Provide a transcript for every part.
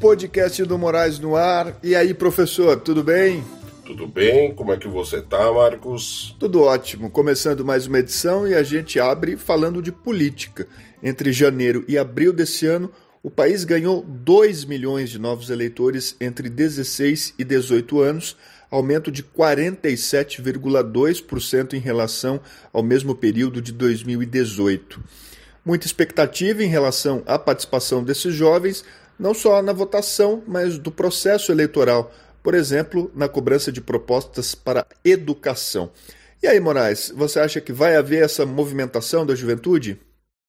Podcast do Moraes no ar. E aí, professor, tudo bem? Tudo bem? Como é que você tá, Marcos? Tudo ótimo. Começando mais uma edição e a gente abre falando de política. Entre janeiro e abril desse ano, o país ganhou 2 milhões de novos eleitores entre 16 e 18 anos, aumento de 47,2% em relação ao mesmo período de 2018. Muita expectativa em relação à participação desses jovens, não só na votação, mas do processo eleitoral, por exemplo, na cobrança de propostas para educação. E aí, Moraes, você acha que vai haver essa movimentação da juventude?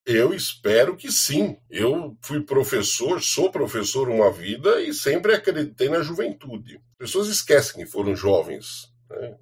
Eu espero que sim. Eu fui professor, sou professor uma vida e sempre acreditei na juventude. As pessoas esquecem que foram jovens. Né?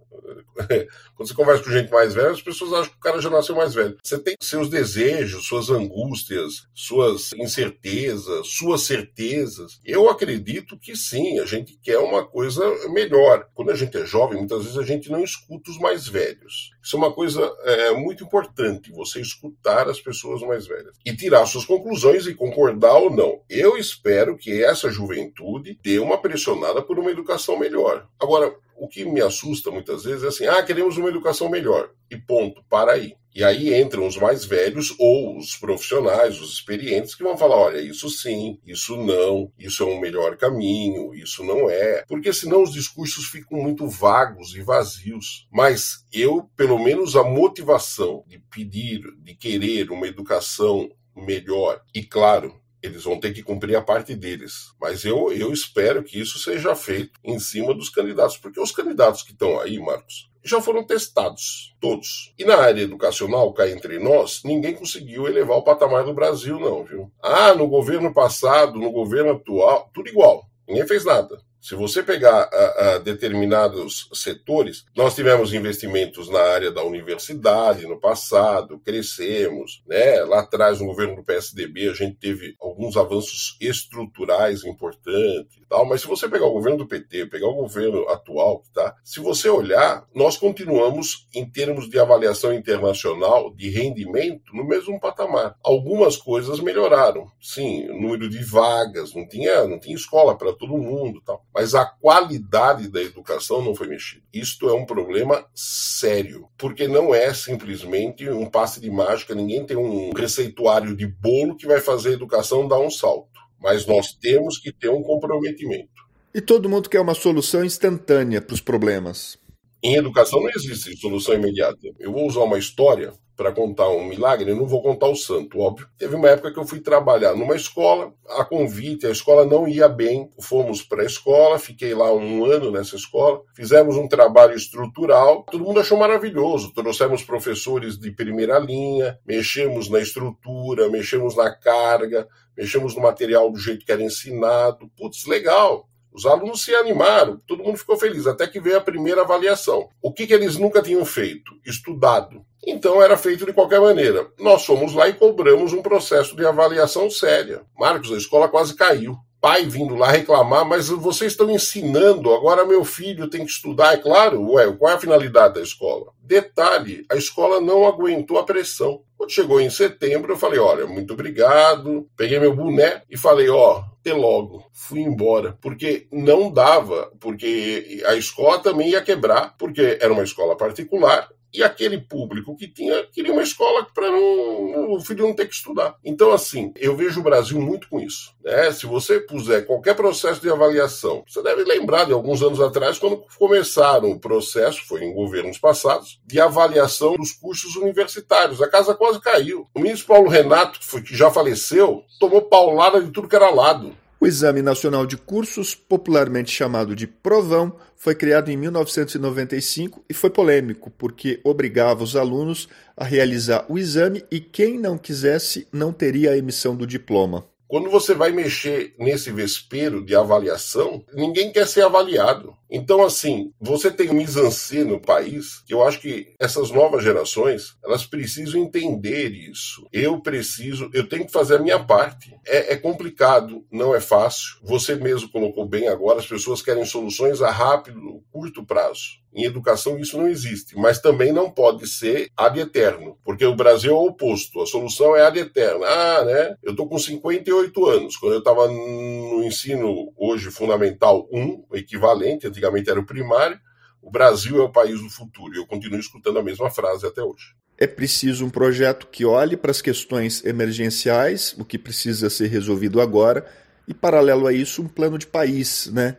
Quando você conversa com gente mais velha, as pessoas acham que o cara já nasceu mais velho. Você tem seus desejos, suas angústias, suas incertezas, suas certezas. Eu acredito que sim, a gente quer uma coisa melhor. Quando a gente é jovem, muitas vezes a gente não escuta os mais velhos. Isso é uma coisa é, muito importante, você escutar as pessoas mais velhas e tirar suas conclusões e concordar ou não. Eu espero que essa juventude dê uma pressionada por uma educação melhor. Agora, o que me assusta muitas vezes é assim: ah, queremos uma educação melhor. E ponto, para aí. E aí entram os mais velhos ou os profissionais, os experientes, que vão falar: olha, isso sim, isso não, isso é um melhor caminho, isso não é. Porque senão os discursos ficam muito vagos e vazios. Mas eu, pelo menos, a motivação de pedir, de querer uma educação melhor, e claro, eles vão ter que cumprir a parte deles. Mas eu, eu espero que isso seja feito em cima dos candidatos, porque os candidatos que estão aí, Marcos, já foram testados, todos. E na área educacional, cá entre nós, ninguém conseguiu elevar o patamar do Brasil, não, viu? Ah, no governo passado, no governo atual, tudo igual. Ninguém fez nada. Se você pegar a, a determinados setores, nós tivemos investimentos na área da universidade no passado, crescemos, né? Lá atrás, no governo do PSDB, a gente teve alguns avanços estruturais importantes, tal. Mas se você pegar o governo do PT, pegar o governo atual, tá? Se você olhar, nós continuamos em termos de avaliação internacional de rendimento no mesmo patamar. Algumas coisas melhoraram, sim, o número de vagas, não tinha, não tinha escola para todo mundo, tal mas a qualidade da educação não foi mexida. Isto é um problema sério, porque não é simplesmente um passe de mágica, ninguém tem um receituário de bolo que vai fazer a educação dar um salto. Mas nós temos que ter um comprometimento. E todo mundo quer uma solução instantânea para os problemas. Em educação não existe solução imediata. Eu vou usar uma história para contar um milagre, não vou contar o santo, óbvio. Teve uma época que eu fui trabalhar numa escola, a convite, a escola não ia bem, fomos para a escola, fiquei lá um ano nessa escola, fizemos um trabalho estrutural, todo mundo achou maravilhoso, trouxemos professores de primeira linha, mexemos na estrutura, mexemos na carga, mexemos no material do jeito que era ensinado, putz, legal. Os alunos se animaram, todo mundo ficou feliz, até que veio a primeira avaliação. O que, que eles nunca tinham feito? Estudado. Então era feito de qualquer maneira. Nós fomos lá e cobramos um processo de avaliação séria. Marcos, a escola quase caiu. Pai vindo lá reclamar, mas vocês estão ensinando, agora meu filho tem que estudar, é claro. Ué, qual é a finalidade da escola? Detalhe, a escola não aguentou a pressão. Quando chegou em setembro, eu falei: olha, muito obrigado. Peguei meu boné e falei: ó, até logo. Fui embora. Porque não dava, porque a escola também ia quebrar, porque era uma escola particular e aquele público que tinha queria uma escola para o filho não ter que estudar. Então, assim, eu vejo o Brasil muito com isso. Né? Se você puser qualquer processo de avaliação, você deve lembrar de alguns anos atrás, quando começaram o processo, foi em governos passados, de avaliação dos cursos universitários. A casa quase caiu. O ministro Paulo Renato, que já faleceu, tomou paulada de tudo que era lado. O Exame Nacional de Cursos, popularmente chamado de Provão, foi criado em 1995 e foi polêmico porque obrigava os alunos a realizar o exame e quem não quisesse não teria a emissão do diploma. Quando você vai mexer nesse vespeiro de avaliação, ninguém quer ser avaliado. Então, assim, você tem mise-en-scène no país, que eu acho que essas novas gerações, elas precisam entender isso. Eu preciso, eu tenho que fazer a minha parte. É, é complicado, não é fácil. Você mesmo colocou bem agora, as pessoas querem soluções a rápido, curto prazo. Em educação isso não existe, mas também não pode ser ad eterno, porque o Brasil é o oposto, a solução é ad eterna. Ah, né? Eu tô com 58 anos, quando eu estava no ensino hoje fundamental 1, equivalente, antigamente era o primário, o Brasil é o país do futuro, e eu continuo escutando a mesma frase até hoje. É preciso um projeto que olhe para as questões emergenciais, o que precisa ser resolvido agora, e paralelo a isso, um plano de país, né?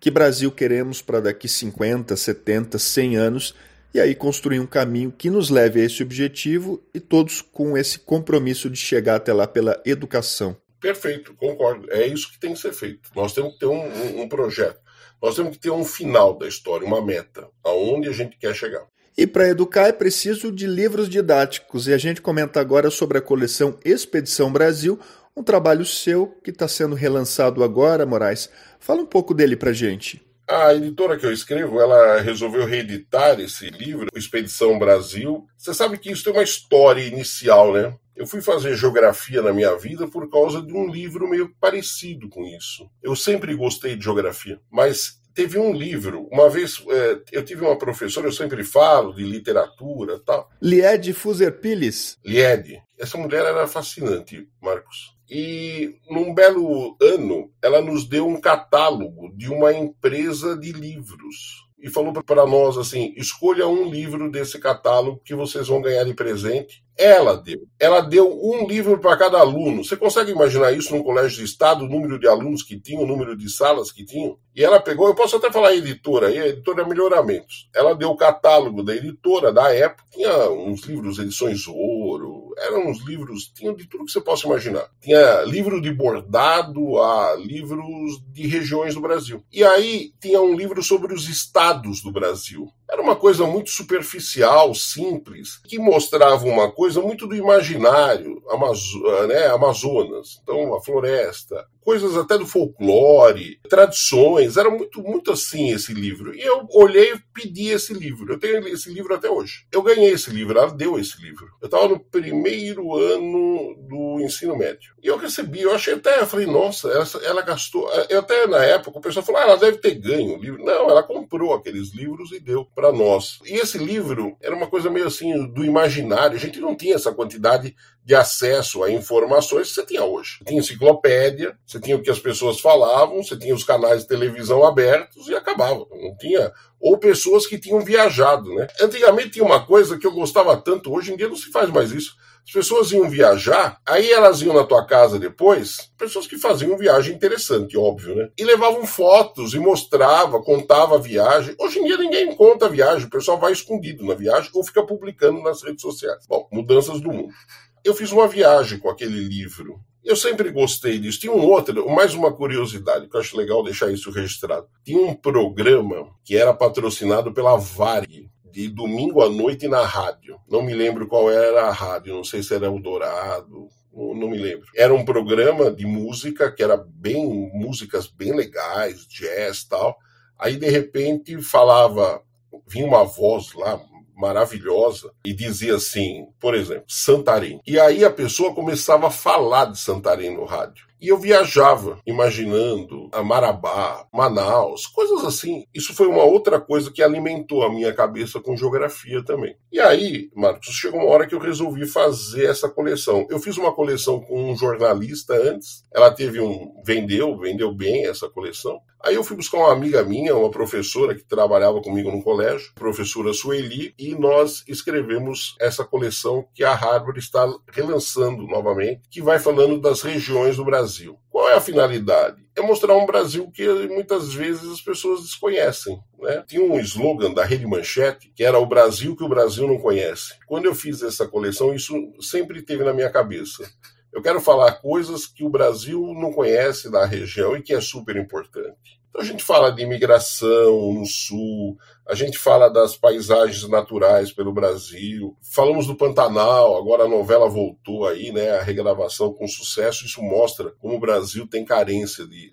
que Brasil queremos para daqui 50, 70, 100 anos e aí construir um caminho que nos leve a esse objetivo e todos com esse compromisso de chegar até lá pela educação. Perfeito, concordo. É isso que tem que ser feito. Nós temos que ter um, um, um projeto. Nós temos que ter um final da história, uma meta, aonde a gente quer chegar. E para educar é preciso de livros didáticos. E a gente comenta agora sobre a coleção Expedição Brasil, um trabalho seu que está sendo relançado agora, Moraes. Fala um pouco dele para gente. A editora que eu escrevo, ela resolveu reeditar esse livro, Expedição Brasil. Você sabe que isso tem uma história inicial, né? Eu fui fazer geografia na minha vida por causa de um livro meio parecido com isso. Eu sempre gostei de geografia, mas teve um livro, uma vez é, eu tive uma professora, eu sempre falo de literatura tal. Liede Fuser Piles. Liede. Essa mulher era fascinante, Marcos. E num belo ano, ela nos deu um catálogo de uma empresa de livros. E falou para nós assim: escolha um livro desse catálogo que vocês vão ganhar de presente. Ela deu. Ela deu um livro para cada aluno. Você consegue imaginar isso num colégio de estado, o número de alunos que tinham, o número de salas que tinham? E ela pegou, eu posso até falar a editora, a editora é Melhoramentos. Ela deu o catálogo da editora da época, tinha uns livros, edições ouro, eram uns livros, tinham de tudo que você possa imaginar. Tinha livro de bordado a livros de regiões do Brasil. E aí tinha um livro sobre os estados do Brasil. Era uma coisa muito superficial, simples, que mostrava uma coisa muito do imaginário, Amazo né, Amazonas, então a floresta, coisas até do folclore, tradições, era muito, muito assim esse livro. E eu olhei e pedi esse livro. Eu tenho esse livro até hoje. Eu ganhei esse livro, ela deu esse livro. Eu estava no primeiro ano do ensino médio. E eu recebi, eu achei até, eu falei, nossa, ela, ela gastou. Eu até na época o pessoal falou, ah, ela deve ter ganho o livro. Não, ela comprou aqueles livros e deu para nós. E esse livro era uma coisa meio assim do imaginário. A gente não tinha essa quantidade de acesso a informações que você tinha hoje. Você tinha enciclopédia, você tinha o que as pessoas falavam, você tinha os canais de televisão abertos e acabava. Não tinha ou pessoas que tinham viajado, né? Antigamente tinha uma coisa que eu gostava tanto, hoje em dia não se faz mais isso. As pessoas iam viajar, aí elas iam na tua casa depois, pessoas que faziam viagem interessante, óbvio, né? E levavam fotos e mostrava, contava a viagem. Hoje em dia ninguém conta a viagem, o pessoal vai escondido na viagem ou fica publicando nas redes sociais. Bom, mudanças do mundo. Eu fiz uma viagem com aquele livro. Eu sempre gostei disso. Tinha um outro, mais uma curiosidade, que eu acho legal deixar isso registrado. Tinha um programa que era patrocinado pela Varig, de domingo à noite na rádio. Não me lembro qual era a rádio, não sei se era o Dourado, não me lembro. Era um programa de música que era bem músicas bem legais, jazz tal. Aí de repente falava, vinha uma voz lá maravilhosa e dizia assim, por exemplo, Santarém. E aí a pessoa começava a falar de Santarém no rádio. E eu viajava, imaginando a Marabá, Manaus, coisas assim. Isso foi uma outra coisa que alimentou a minha cabeça com geografia também. E aí, Marcos, chegou uma hora que eu resolvi fazer essa coleção. Eu fiz uma coleção com um jornalista antes. Ela teve um. vendeu, vendeu bem essa coleção. Aí eu fui buscar uma amiga minha, uma professora que trabalhava comigo no colégio, professora Sueli, e nós escrevemos essa coleção que a Harvard está relançando novamente, que vai falando das regiões do Brasil. Qual é a finalidade? É mostrar um Brasil que muitas vezes as pessoas desconhecem. Né? Tinha um slogan da Rede Manchete que era o Brasil que o Brasil não conhece. Quando eu fiz essa coleção, isso sempre teve na minha cabeça Eu quero falar coisas que o Brasil não conhece da região e que é super importante. Então a gente fala de imigração no sul, a gente fala das paisagens naturais pelo Brasil, falamos do Pantanal, agora a novela voltou aí, né, a regravação com sucesso, isso mostra como o Brasil tem carência de,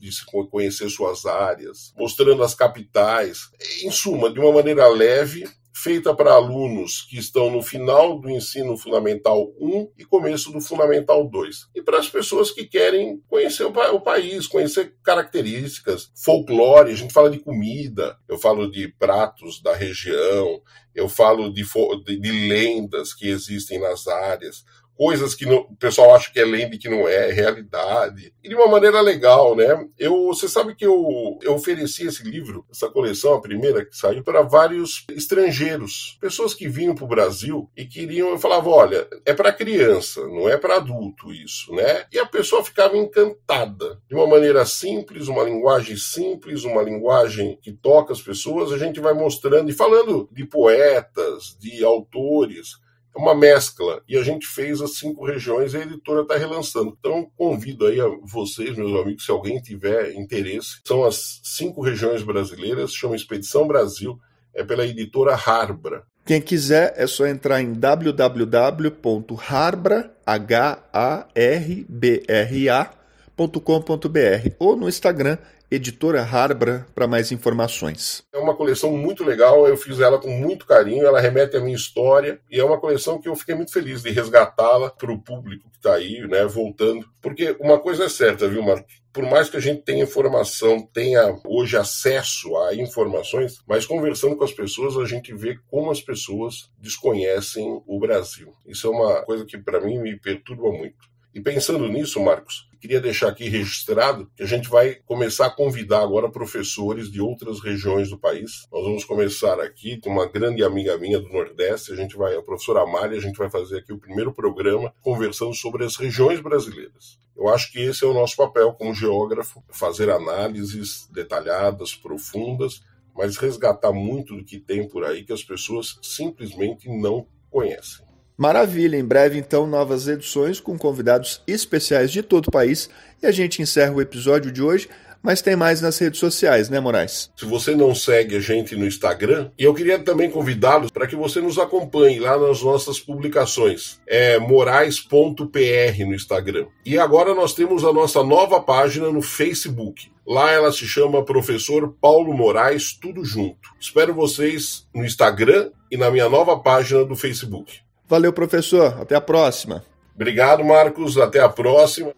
de se conhecer suas áreas, mostrando as capitais, em suma, de uma maneira leve, feita para alunos que estão no final do ensino fundamental 1 e começo do fundamental 2. E para as pessoas que querem conhecer o, o, país, conhecer características, folclore, a gente fala de comida, eu falo de pratos da região, eu falo de, de, de lendas que existem nas áreas, coisas que não, o pessoal acha que é lenda e que não é, é realidade. E de uma maneira legal, né? Eu, você sabe que eu, eu ofereci esse livro, essa coleção, a primeira que saiu, para vários estrangeiros, pessoas que vinham para o Brasil e queriam, eu falava, olha, é para criança, não é para adulto isso, né? E a pessoa ficava encantada. De uma maneira simples, uma linguagem simples, uma linguagem que toca as pessoas, a gente vai mostrando e falando de poetas, de autores, uma mescla. E a gente fez as cinco regiões e a editora está relançando. Então, convido aí a vocês, meus amigos, se alguém tiver interesse. São as cinco regiões brasileiras, chama Expedição Brasil, é pela editora Harbra. Quem quiser é só entrar em www.harbra.com.br ou no Instagram Editora Harbra para mais informações. É uma coleção muito legal, eu fiz ela com muito carinho, ela remete à minha história e é uma coleção que eu fiquei muito feliz de resgatá-la para o público que está aí, né, voltando. Porque uma coisa é certa, viu, Marcos? Por mais que a gente tenha informação, tenha hoje acesso a informações, mas conversando com as pessoas, a gente vê como as pessoas desconhecem o Brasil. Isso é uma coisa que para mim me perturba muito. E pensando nisso, Marcos, queria deixar aqui registrado que a gente vai começar a convidar agora professores de outras regiões do país. Nós vamos começar aqui com uma grande amiga minha do Nordeste, a gente vai, a professora Amália, a gente vai fazer aqui o primeiro programa conversando sobre as regiões brasileiras. Eu acho que esse é o nosso papel como geógrafo, fazer análises detalhadas, profundas, mas resgatar muito do que tem por aí que as pessoas simplesmente não conhecem. Maravilha, em breve então novas edições com convidados especiais de todo o país e a gente encerra o episódio de hoje, mas tem mais nas redes sociais, né, Moraes? Se você não segue a gente no Instagram, e eu queria também convidá-los para que você nos acompanhe lá nas nossas publicações. É morais.pr no Instagram. E agora nós temos a nossa nova página no Facebook. Lá ela se chama Professor Paulo Moraes, tudo junto. Espero vocês no Instagram e na minha nova página do Facebook. Valeu, professor. Até a próxima. Obrigado, Marcos. Até a próxima.